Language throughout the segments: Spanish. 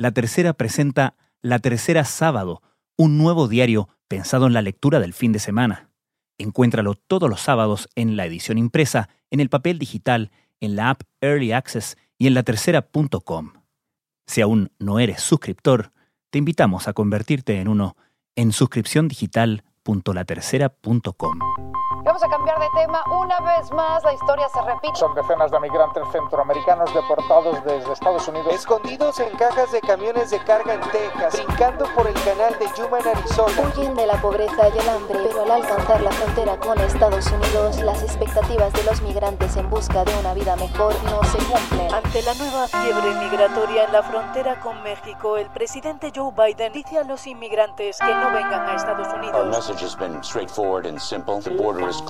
La Tercera presenta La Tercera Sábado, un nuevo diario pensado en la lectura del fin de semana. Encuéntralo todos los sábados en la edición impresa, en el papel digital, en la app Early Access y en latercera.com. Si aún no eres suscriptor, te invitamos a convertirte en uno en suscripciondigital.latercera.com. Vamos a cambiar de tema una vez más, la historia se repite. Son decenas de migrantes centroamericanos deportados desde Estados Unidos. Escondidos en cajas de camiones de carga en Texas, brincando por el canal de Yuma en Arizona. Huyen de la pobreza y el hambre, pero al alcanzar la frontera con Estados Unidos, las expectativas de los migrantes en busca de una vida mejor no se cumplen. Ante la nueva fiebre migratoria en la frontera con México, el presidente Joe Biden dice a los inmigrantes que no vengan a Estados Unidos. Our message has been straightforward and simple. The border is closed.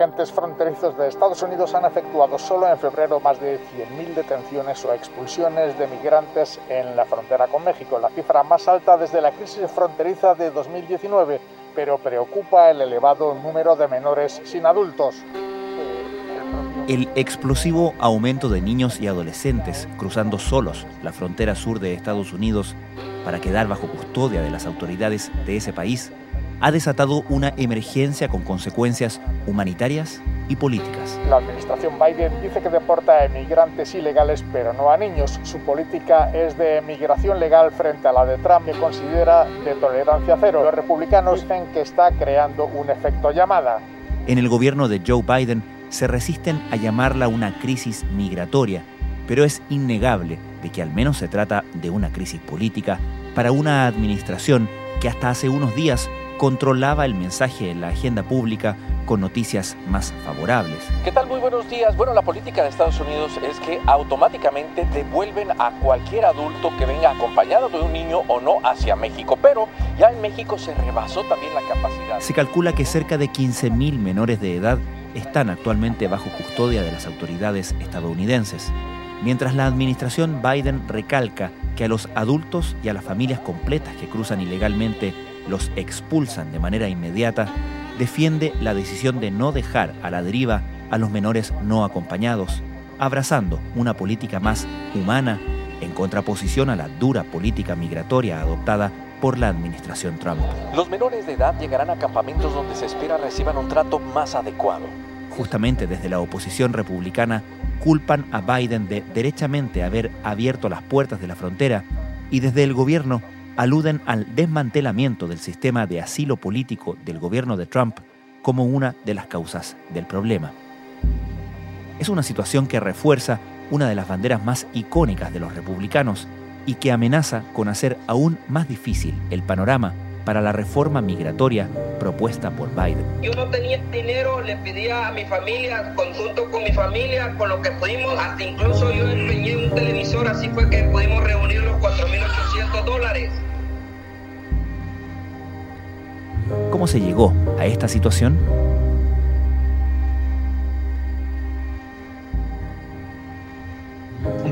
Agentes fronterizos de Estados Unidos han efectuado solo en febrero más de 100.000 detenciones o expulsiones de migrantes en la frontera con México, la cifra más alta desde la crisis fronteriza de 2019, pero preocupa el elevado número de menores sin adultos. El explosivo aumento de niños y adolescentes cruzando solos la frontera sur de Estados Unidos para quedar bajo custodia de las autoridades de ese país ha desatado una emergencia con consecuencias humanitarias y políticas. La administración Biden dice que deporta a emigrantes ilegales, pero no a niños. Su política es de migración legal frente a la de Trump, que considera de tolerancia cero. Los republicanos dicen que está creando un efecto llamada. En el gobierno de Joe Biden se resisten a llamarla una crisis migratoria, pero es innegable de que al menos se trata de una crisis política para una administración que hasta hace unos días controlaba el mensaje en la agenda pública con noticias más favorables. ¿Qué tal? Muy buenos días. Bueno, la política de Estados Unidos es que automáticamente devuelven a cualquier adulto que venga acompañado de un niño o no hacia México, pero ya en México se rebasó también la capacidad. Se calcula que cerca de 15.000 menores de edad están actualmente bajo custodia de las autoridades estadounidenses, mientras la administración Biden recalca que a los adultos y a las familias completas que cruzan ilegalmente los expulsan de manera inmediata, defiende la decisión de no dejar a la deriva a los menores no acompañados, abrazando una política más humana en contraposición a la dura política migratoria adoptada por la administración Trump. Los menores de edad llegarán a campamentos donde se espera reciban un trato más adecuado. Justamente desde la oposición republicana culpan a Biden de derechamente haber abierto las puertas de la frontera y desde el gobierno aluden al desmantelamiento del sistema de asilo político del gobierno de Trump como una de las causas del problema. Es una situación que refuerza una de las banderas más icónicas de los republicanos y que amenaza con hacer aún más difícil el panorama para la reforma migratoria propuesta por Biden. Yo no tenía dinero, le pedía a mi familia, conjunto con mi familia, con lo que pudimos, hasta incluso yo empeñé un televisor, así fue que pudimos reunir los 4.800 ¿Cómo se llegó a esta situación?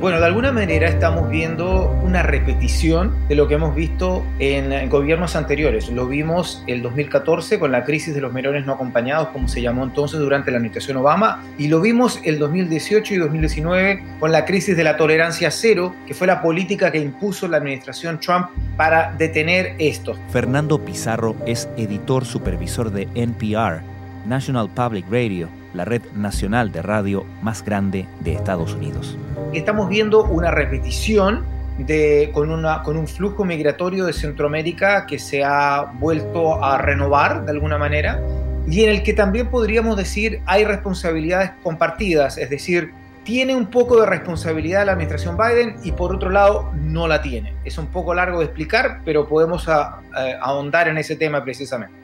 Bueno, de alguna manera estamos viendo una repetición de lo que hemos visto en gobiernos anteriores. Lo vimos el 2014 con la crisis de los menores no acompañados, como se llamó entonces durante la administración Obama, y lo vimos el 2018 y 2019 con la crisis de la tolerancia cero, que fue la política que impuso la administración Trump para detener esto. Fernando Pizarro es editor supervisor de NPR, National Public Radio, la red nacional de radio más grande de Estados Unidos. Estamos viendo una repetición de, con, una, con un flujo migratorio de Centroamérica que se ha vuelto a renovar de alguna manera y en el que también podríamos decir hay responsabilidades compartidas, es decir, tiene un poco de responsabilidad la administración Biden y por otro lado no la tiene. Es un poco largo de explicar, pero podemos a, a, ahondar en ese tema precisamente.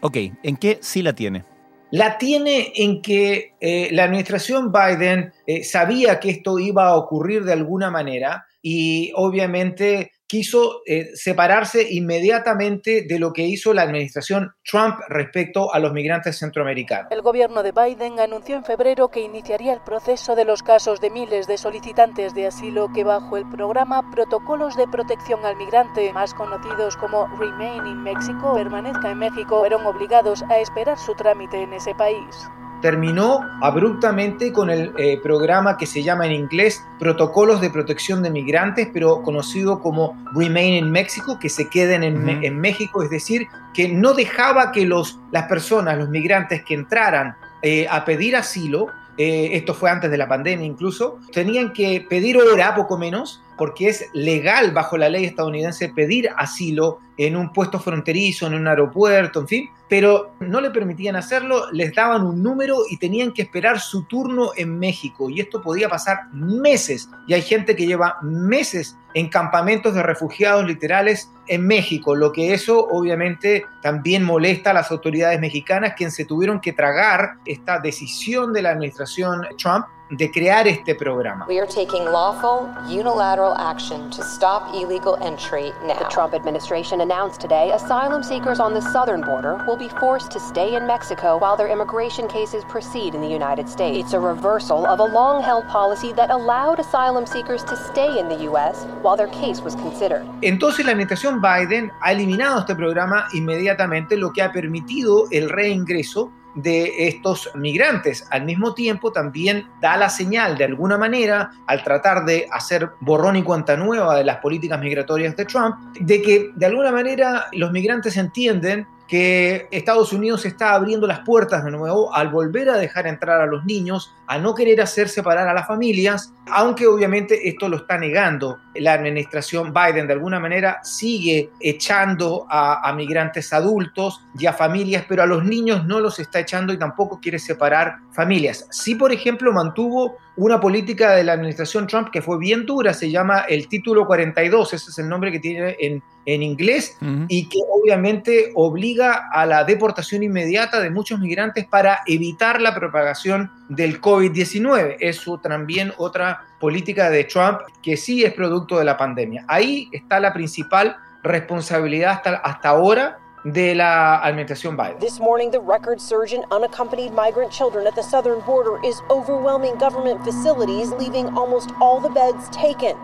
Ok, ¿en qué sí la tiene? La tiene en que eh, la administración Biden eh, sabía que esto iba a ocurrir de alguna manera y obviamente quiso eh, separarse inmediatamente de lo que hizo la administración Trump respecto a los migrantes centroamericanos. El gobierno de Biden anunció en febrero que iniciaría el proceso de los casos de miles de solicitantes de asilo que bajo el programa Protocolos de Protección al Migrante, más conocidos como Remain in Mexico, permanezca en México, fueron obligados a esperar su trámite en ese país terminó abruptamente con el eh, programa que se llama en inglés Protocolos de Protección de Migrantes, pero conocido como Remain in Mexico, que se queden en, México, es decir, que no dejaba que los, las personas, los migrantes que entraran eh, a pedir asilo, eh, esto fue antes de la pandemia incluso, tenían que pedir hora, poco menos, porque es legal bajo la ley estadounidense pedir asilo en un puesto fronterizo, en un aeropuerto, en fin, pero no le permitían hacerlo, les daban un número y tenían que esperar su turno en México. Y esto podía pasar meses. Y hay gente que lleva meses en campamentos de refugiados literales en México, lo que eso obviamente también molesta a las autoridades mexicanas, quienes se tuvieron que tragar esta decisión de la administración Trump de crear este programa. We are taking lawful, unilateral action to stop illegal entry now. The Trump administration announced today asylum seekers on the southern border will be forced to stay in Mexico while their immigration cases proceed in the United States. It's a reversal of a long-held policy that allowed asylum seekers to stay in the US while their case was considered. Entonces la administración Biden ha eliminado este programa inmediatamente, lo que ha permitido el reingreso de estos migrantes. Al mismo tiempo también da la señal de alguna manera, al tratar de hacer borrón y cuenta nueva de las políticas migratorias de Trump, de que de alguna manera los migrantes entienden que Estados Unidos está abriendo las puertas de nuevo al volver a dejar entrar a los niños, a no querer hacer separar a las familias, aunque obviamente esto lo está negando. La administración Biden de alguna manera sigue echando a, a migrantes adultos y a familias, pero a los niños no los está echando y tampoco quiere separar familias. Sí, por ejemplo, mantuvo una política de la administración Trump que fue bien dura, se llama el título 42, ese es el nombre que tiene en, en inglés, y que obviamente obliga a la deportación inmediata de muchos migrantes para evitar la propagación del COVID-19. Es también otra política de Trump que sí es producto de la pandemia. Ahí está la principal responsabilidad hasta, hasta ahora de la administración Biden. This morning, the record surge in unaccompanied migrant children at the southern border is overwhelming government facilities, leaving almost all the beds taken.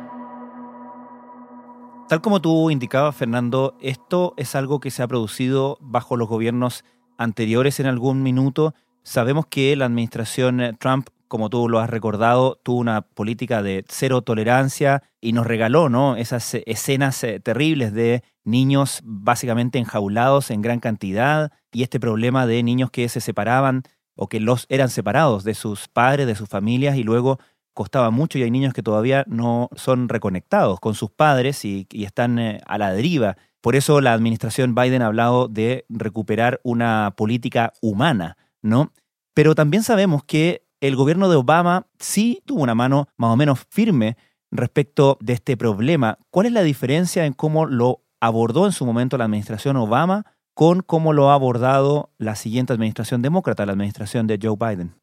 Tal como tú indicabas, Fernando, esto es algo que se ha producido bajo los gobiernos anteriores en algún minuto. Sabemos que la administración Trump como tú lo has recordado, tuvo una política de cero tolerancia y nos regaló ¿no? esas escenas eh, terribles de niños básicamente enjaulados en gran cantidad y este problema de niños que se separaban o que los eran separados de sus padres, de sus familias y luego costaba mucho y hay niños que todavía no son reconectados con sus padres y, y están eh, a la deriva. Por eso la administración Biden ha hablado de recuperar una política humana, ¿no? Pero también sabemos que el gobierno de Obama sí tuvo una mano más o menos firme respecto de este problema. ¿Cuál es la diferencia en cómo lo abordó en su momento la administración Obama con cómo lo ha abordado la siguiente administración demócrata, la administración de Joe Biden?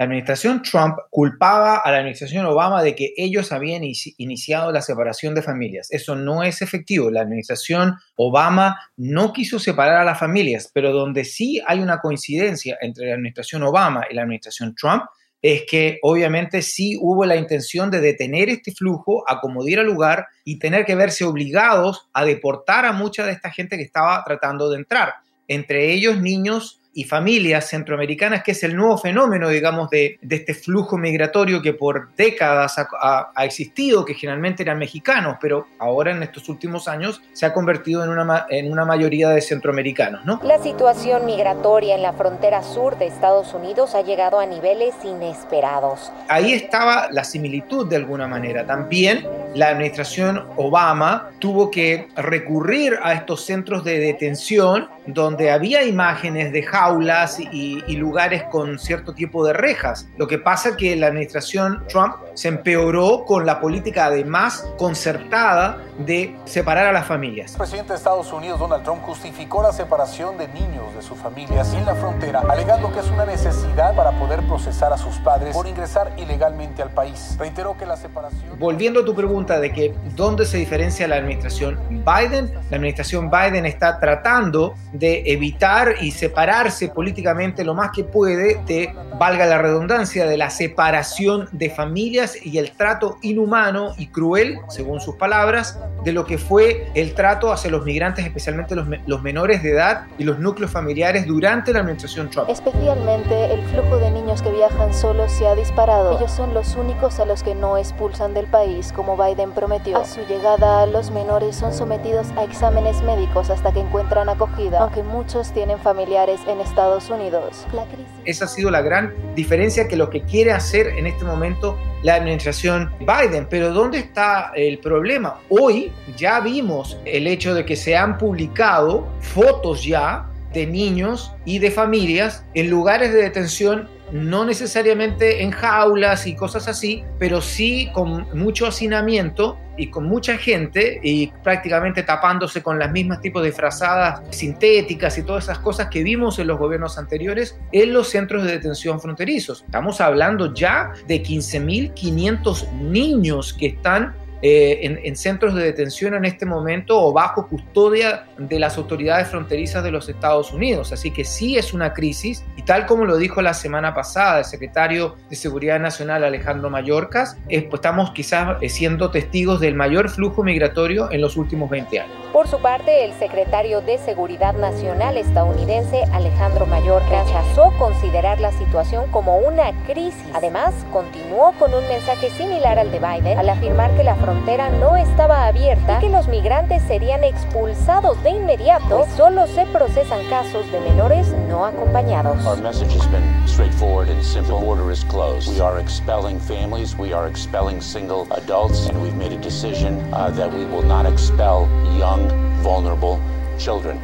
La administración Trump culpaba a la administración Obama de que ellos habían iniciado la separación de familias. Eso no es efectivo. La administración Obama no quiso separar a las familias, pero donde sí hay una coincidencia entre la administración Obama y la administración Trump es que obviamente sí hubo la intención de detener este flujo, acomodar al lugar y tener que verse obligados a deportar a mucha de esta gente que estaba tratando de entrar, entre ellos niños y familias centroamericanas, que es el nuevo fenómeno, digamos, de, este flujo migratorio que por décadas ha, existido, que generalmente eran mexicanos, pero ahora en estos últimos años se ha convertido en una, en una mayoría de centroamericanos. ¿no? La situación migratoria en la frontera sur de Estados Unidos ha llegado a niveles inesperados. Ahí estaba la similitud de alguna manera. También la administración Obama tuvo que recurrir a estos centros de detención donde había imágenes de jaulas y, y lugares con cierto tipo de rejas. Lo que pasa es que la administración Trump se empeoró con la política además concertada de separar a las familias. El presidente de Estados Unidos, Donald Trump, justificó la separación de niños de sus familias en la frontera, alegando que es una necesidad para poder procesar a sus padres por ingresar ilegalmente al país. Reiteró que la separación... Volviendo a tu pregunta de que dónde se diferencia la administración Biden, la administración Biden está tratando de evitar y separarse políticamente lo más que puede de, valga la redundancia, de la separación de familias y el trato inhumano y cruel, según sus palabras, de lo que fue el trato hacia los migrantes, especialmente los, los menores de edad y los núcleos familiares durante la administración Trump. Especialmente el flujo de que viajan solos se ha disparado. Ellos son los únicos a los que no expulsan del país, como Biden prometió. A su llegada, los menores son sometidos a exámenes médicos hasta que encuentran acogida, aunque muchos tienen familiares en Estados Unidos. La. Esa ha sido la gran diferencia que lo que quiere hacer en este momento la administración Biden. Pero ¿dónde está el problema? Hoy ya vimos el hecho de que se han publicado fotos ya de niños y de familias en lugares de detención no necesariamente en jaulas y cosas así, pero sí con mucho hacinamiento y con mucha gente y prácticamente tapándose con las mismas tipos de frazadas sintéticas y todas esas cosas que vimos en los gobiernos anteriores en los centros de detención fronterizos. Estamos hablando ya de 15.500 niños que están eh, en, en, centros de detención en este momento o bajo custodia de las autoridades fronterizas de los Estados Unidos. Así que sí es una crisis y tal como lo dijo la semana pasada el secretario de Seguridad Nacional Alejandro Mayorkas, eh, pues estamos quizás siendo testigos del mayor flujo migratorio en los últimos 20 años. Por su parte, el secretario de Seguridad Nacional estadounidense Alejandro Mayorkas rechazó considerar la situación como una crisis. Además, continuó con un mensaje similar al de Biden al afirmar que la frontera no estaba abierta y que los migrantes serían expulsados de inmediato, pues solo se procesan casos de menores no acompañados. Our message has been straightforward and simple. The border is closed. We are expelling families, we are expelling single adults, and we've made a decision uh, that we will not expel young, vulnerable children.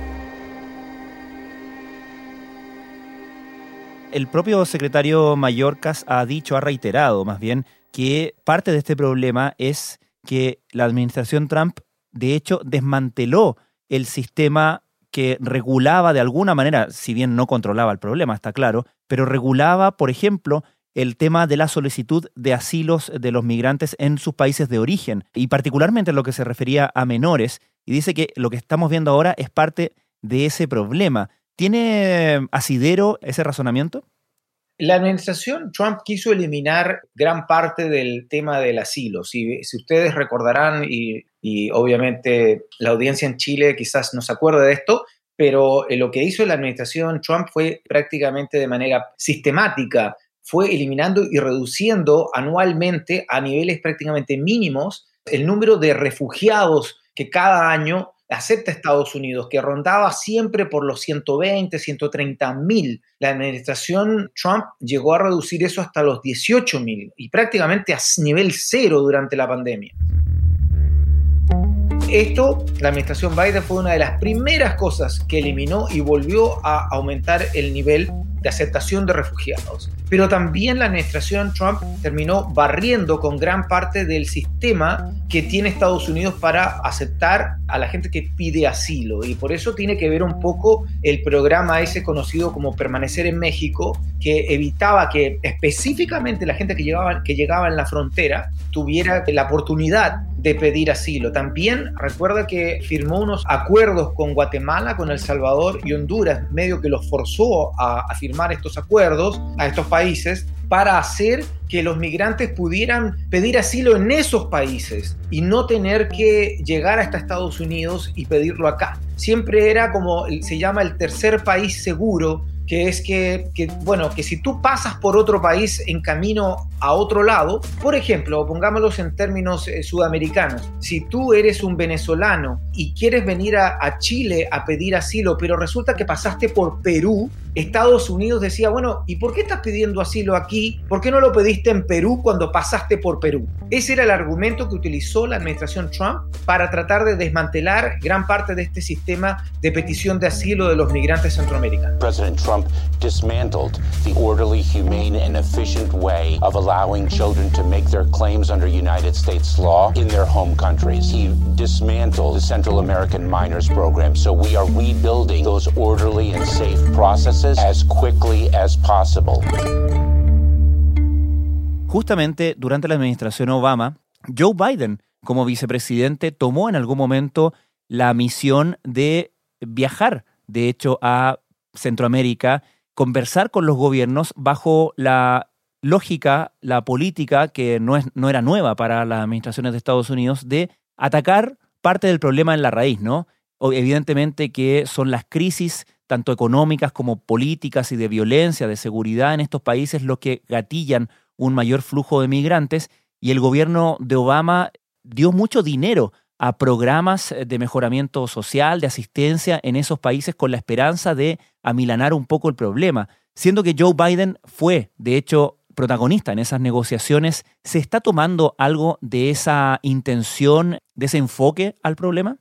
El propio secretario Mayorkas ha dicho, ha reiterado más bien, que parte de este problema es que la administración Trump, de hecho, desmanteló el sistema que regulaba de alguna manera, si bien no controlaba el problema, está claro, pero regulaba, por ejemplo, el tema de la solicitud de asilos de los migrantes en sus países de origen, y particularmente en lo que se refería a menores, y dice que lo que estamos viendo ahora es parte de ese problema. ¿Tiene asidero ese razonamiento? La administración Trump quiso eliminar gran parte del tema del asilo. Si, ustedes recordarán, y, y, obviamente la audiencia en Chile quizás no se acuerde de esto, pero lo que hizo la administración Trump fue prácticamente de manera sistemática, fue eliminando y reduciendo anualmente a niveles prácticamente mínimos el número de refugiados que cada año acepta Estados Unidos, que rondaba siempre por los 120, 130 mil. La administración Trump llegó a reducir eso hasta los 18 mil y prácticamente a nivel cero durante la pandemia. Esto, la administración Biden fue una de las primeras cosas que eliminó y volvió a aumentar el nivel de aceptación de refugiados. Pero también la administración Trump terminó barriendo con gran parte del sistema que tiene Estados Unidos para aceptar a la gente que pide asilo. Y por eso tiene que ver un poco el programa ese conocido como Permanecer en México, que evitaba que específicamente la gente que llegaba, que llegaba en la frontera tuviera la oportunidad de pedir asilo. También recuerda que firmó unos acuerdos con Guatemala, con El Salvador y Honduras, medio que los forzó a, a firmar estos acuerdos a estos países para hacer que los migrantes pudieran pedir asilo en esos países y no tener que llegar hasta Estados Unidos y pedirlo acá. Siempre era como se llama el tercer país seguro, que es que, bueno, que si tú pasas por otro país en camino a otro lado. Por ejemplo, pongámoslos en términos eh, sudamericanos. Si tú eres un venezolano y quieres venir a, a Chile a pedir asilo, pero resulta que pasaste por Perú, Estados Unidos decía, bueno, ¿y por qué estás pidiendo asilo aquí? ¿Por qué no lo pediste en Perú cuando pasaste por Perú? Ese era el argumento que utilizó la administración Trump para tratar de desmantelar gran parte de este sistema de petición de asilo de los migrantes centroamericanos. President Trump dismantled the orderly, humane, and efficient way of allowing children to make their claims under United States law in their home countries. He dismantled the Central American Minors Program. So we are rebuilding those orderly and safe processes as quickly as possible. Justamente durante la administración Obama, Joe Biden, como vicepresidente, tomó en algún momento la misión de viajar, de hecho, a Centroamérica, conversar con los gobiernos bajo la lógica, la política, que no, es, no era nueva para las administraciones de Estados Unidos, de atacar parte del problema en la raíz, ¿no? Evidentemente que son las crisis tanto económicas como políticas y de violencia, de seguridad en estos países, lo que gatillan un mayor flujo de migrantes y el gobierno de Obama dio mucho dinero a programas de mejoramiento social, de asistencia en esos países con la esperanza de amilanar un poco el problema. Siendo que Joe Biden fue, de hecho, protagonista en esas negociaciones, ¿se está tomando algo de esa intención, de ese enfoque al problema?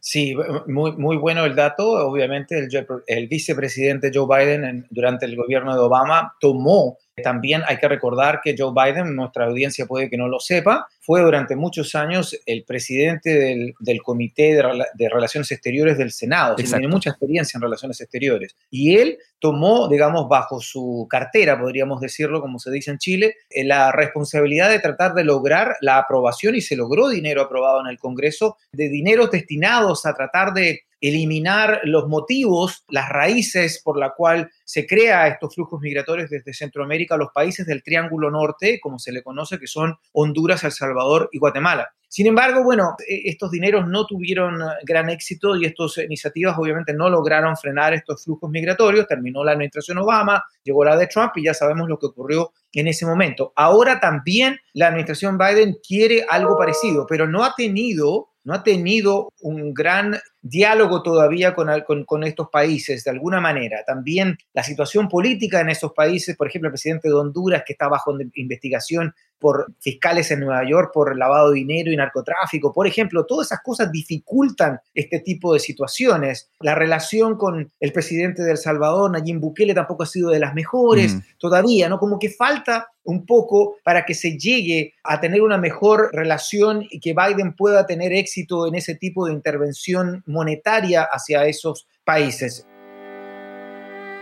Sí, muy, muy bueno el dato. Obviamente el, el vicepresidente Joe Biden durante el gobierno de Obama tomó también hay que recordar que Joe Biden, nuestra audiencia puede que no lo sepa, fue durante muchos años el presidente del, Comité de, Relaciones Exteriores del Senado. Tiene mucha experiencia en relaciones exteriores. Y él tomó, digamos, bajo su cartera, podríamos decirlo, como se dice en Chile, eh, la responsabilidad de tratar de lograr la aprobación, y se logró dinero aprobado en el Congreso, de dineros destinados a tratar de eliminar los motivos, las raíces por la cual se crea estos flujos migratorios desde Centroamérica a los países del Triángulo Norte, como se le conoce, que son Honduras, El Salvador y Guatemala. Sin embargo, bueno, e, estos dineros no tuvieron gran éxito y estas iniciativas obviamente no lograron frenar estos flujos migratorios. Terminó la administración Obama, llegó la de Trump y ya sabemos lo que ocurrió en ese momento. Ahora también la administración Biden quiere algo parecido, pero no ha tenido no ha tenido un gran diálogo todavía con, con, estos países, de alguna manera. También la situación política en esos países, por ejemplo, el presidente de Honduras, que está bajo investigación por fiscales en Nueva York por lavado de dinero y narcotráfico, por ejemplo, todas esas cosas dificultan este tipo de situaciones. La relación con el presidente de El Salvador, Nayib Bukele, tampoco ha sido de las mejores mm. todavía, ¿no? Como que falta un poco para que se llegue a tener una mejor relación y que Biden pueda tener éxito en ese tipo de intervención monetaria hacia esos países.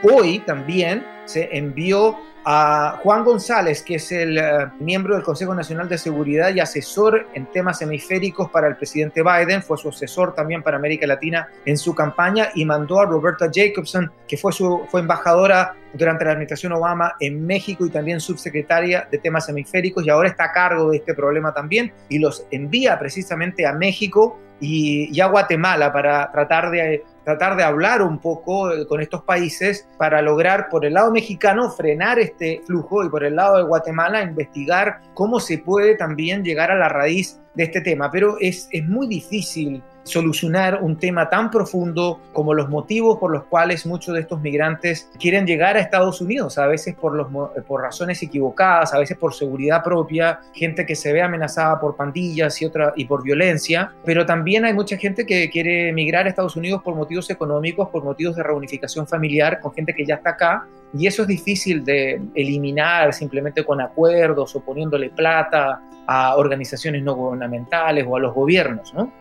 Hoy también se envió a Juan González, que es el eh, miembro del Consejo Nacional de Seguridad y asesor en temas hemisféricos para el presidente Biden, fue su asesor también para América Latina en su campaña y mandó a Roberta Jacobson, que fue, su, fue embajadora durante la administración Obama en México y también subsecretaria de temas hemisféricos y ahora está a cargo de este problema también y los envía precisamente a México y, a Guatemala para tratar de tratar de hablar un poco eh, con estos países para lograr por el lado mexicano frenar este flujo y por el lado de Guatemala investigar cómo se puede también llegar a la raíz de este tema. Pero es, es muy difícil solucionar un tema tan profundo como los motivos por los cuales muchos de estos migrantes quieren llegar a Estados Unidos, a veces por, razones equivocadas, a veces por seguridad propia, gente que se ve amenazada por pandillas y, otra, y por violencia, pero también hay mucha gente que quiere emigrar a Estados Unidos por motivos económicos, por motivos de reunificación familiar con gente que ya está acá. Y eso es difícil de eliminar simplemente con acuerdos o poniéndole plata a organizaciones no gubernamentales o a los gobiernos, ¿no?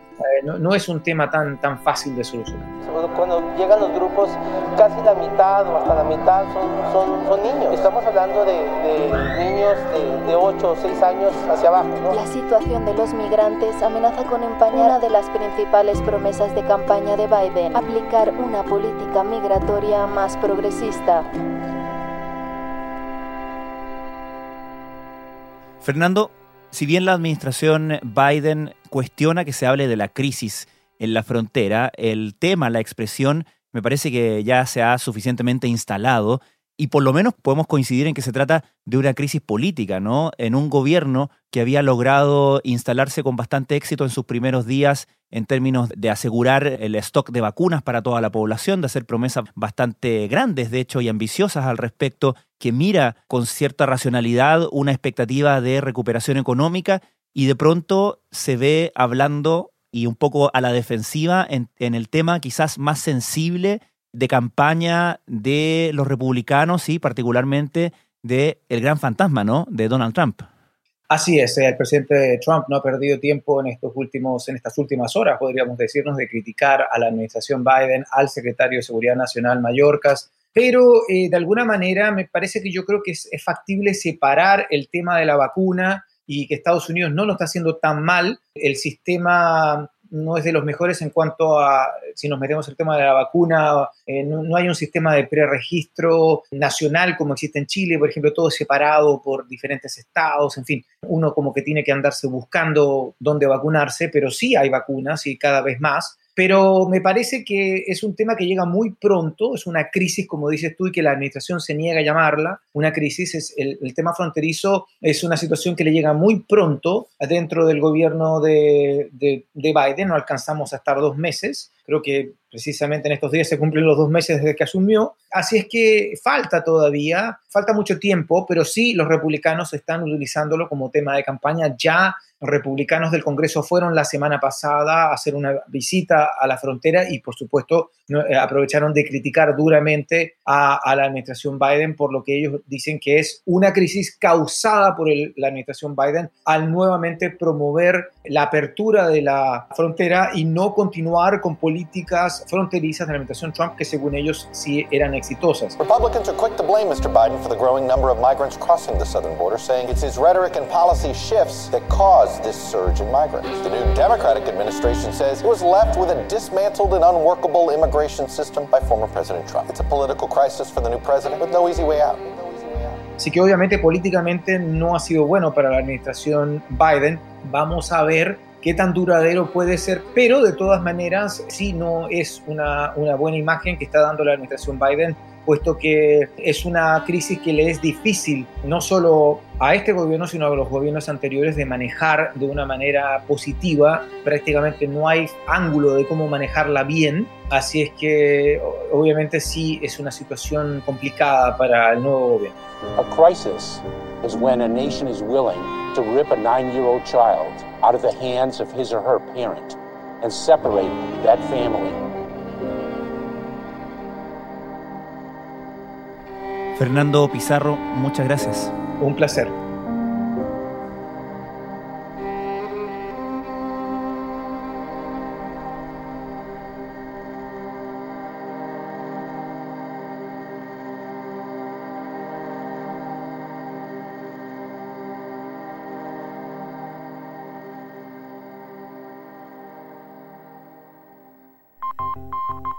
No, es un tema tan, tan fácil de solucionar. Cuando llegan los grupos, casi la mitad o hasta la mitad son, son, niños. Estamos hablando de, niños de, de, 8 o 6 años hacia abajo. La situación de los migrantes amenaza con empañar una de las principales promesas de campaña de Biden, aplicar una política migratoria más progresista. Fernando, si bien la administración Biden cuestiona que se hable de la crisis en la frontera, el tema, la expresión, me parece que ya se ha suficientemente instalado y por lo menos podemos coincidir en que se trata de una crisis política, ¿no? En un gobierno que había logrado instalarse con bastante éxito en sus primeros días en términos de asegurar el stock de vacunas para toda la población, de hacer promesas bastante grandes, de hecho, y ambiciosas al respecto, que mira con cierta racionalidad una expectativa de recuperación económica y de pronto se ve hablando y un poco a la defensiva en, el tema quizás más sensible de campaña de los republicanos y particularmente de el gran fantasma, ¿no? De Donald Trump. Así es, el presidente Trump no ha perdido tiempo en, estos últimos, en estas últimas horas, podríamos decirnos, de criticar a la administración Biden, al secretario de Seguridad Nacional Mallorcas, pero eh, de alguna manera me parece que yo creo que es factible separar el tema de la vacuna y que Estados Unidos no lo está haciendo tan mal. El sistema no es de los mejores en cuanto a, si nos metemos el tema de la vacuna, eh, no, hay un sistema de preregistro nacional como existe en Chile, por ejemplo, todo separado por diferentes estados, en fin, uno como que tiene que andarse buscando dónde vacunarse, pero sí hay vacunas y cada vez más. Pero me parece que es un tema que llega muy pronto, es una crisis, como dices tú, y que la administración se niega a llamarla. Una crisis es el, tema fronterizo, es una situación que le llega muy pronto dentro del gobierno de, de, de Biden. No alcanzamos a estar dos meses. Creo que precisamente en estos días se cumplen los dos meses desde que asumió. Así es que falta todavía, falta mucho tiempo, pero sí los republicanos están utilizándolo como tema de campaña. Ya republicanos del Congreso fueron la semana pasada a hacer una visita a la frontera y por supuesto eh, aprovecharon de criticar duramente a, la administración Biden por lo que ellos dicen que es una crisis causada por la administración Biden al nuevamente promover la apertura de la frontera y no continuar con políticas fronterizas de la administración Trump que según ellos sí eran exitosas. Republicans are quick to blame Mr. Biden for the growing number of migrants crossing the southern border, saying it's his rhetoric and policy shifts that caused this surge in migrants. The new Democratic administration says it was left with a dismantled and unworkable immigration system by former President Trump. It's a political crisis for the new president with no easy way out. Así que obviamente políticamente no ha sido bueno para la administración Biden. Vamos a ver qué tan duradero puede ser, pero de todas maneras sí no es una, buena imagen que está dando la administración Biden, puesto que es una crisis que le es difícil no solo a este gobierno, sino a los gobiernos anteriores de manejar de una manera positiva. Prácticamente no hay ángulo de cómo manejarla bien, así es que obviamente sí es una situación complicada para el nuevo gobierno. A crisis is when a nation is willing to rip a nine-year-old child out of the hands of his or her parent and separate that family. Fernando Pizarro, muchas gracias. Un placer.